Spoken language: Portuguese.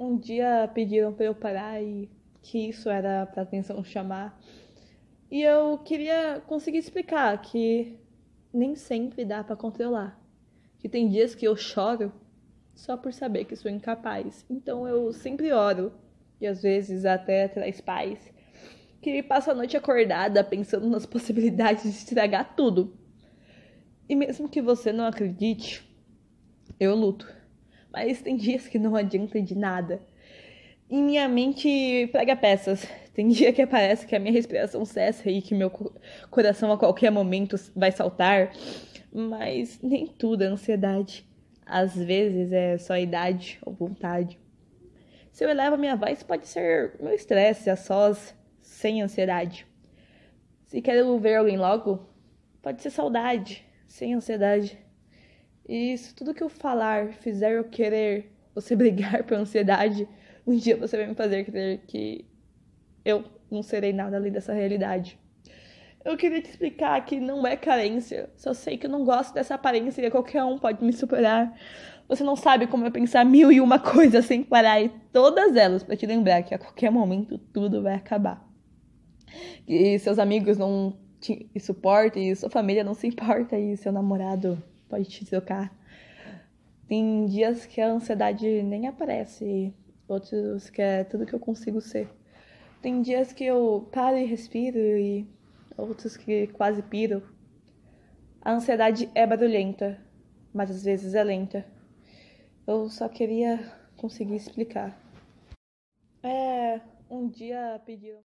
um dia pediram para eu parar e que isso era para atenção chamar. E eu queria conseguir explicar que nem sempre dá para controlar. Que tem dias que eu choro só por saber que sou incapaz. Então eu sempre oro e às vezes até traz paz que passa a noite acordada pensando nas possibilidades de estragar tudo. E mesmo que você não acredite, eu luto. Mas tem dias que não adianta de nada. E minha mente prega peças. Tem dia que parece que a minha respiração cessa e que meu coração a qualquer momento vai saltar. Mas nem tudo é ansiedade. Às vezes é só idade ou vontade. Se eu elevo a minha voz, pode ser meu estresse, a sós, sem ansiedade. Se quero ver alguém logo, pode ser saudade, sem ansiedade. E se tudo que eu falar fizer eu querer você brigar por ansiedade, um dia você vai me fazer crer que eu não serei nada além dessa realidade. Eu queria te explicar que não é carência, só sei que eu não gosto dessa aparência e qualquer um pode me superar. Você não sabe como eu pensar mil e uma coisas sem parar e todas elas para te lembrar que a qualquer momento tudo vai acabar. E seus amigos não te suportam e sua família não se importa e seu namorado pode te trocar. Tem dias que a ansiedade nem aparece, outros que é tudo que eu consigo ser. Tem dias que eu paro e respiro e outros que quase piro. A ansiedade é barulhenta, mas às vezes é lenta. Eu só queria conseguir explicar. É, um dia pediram.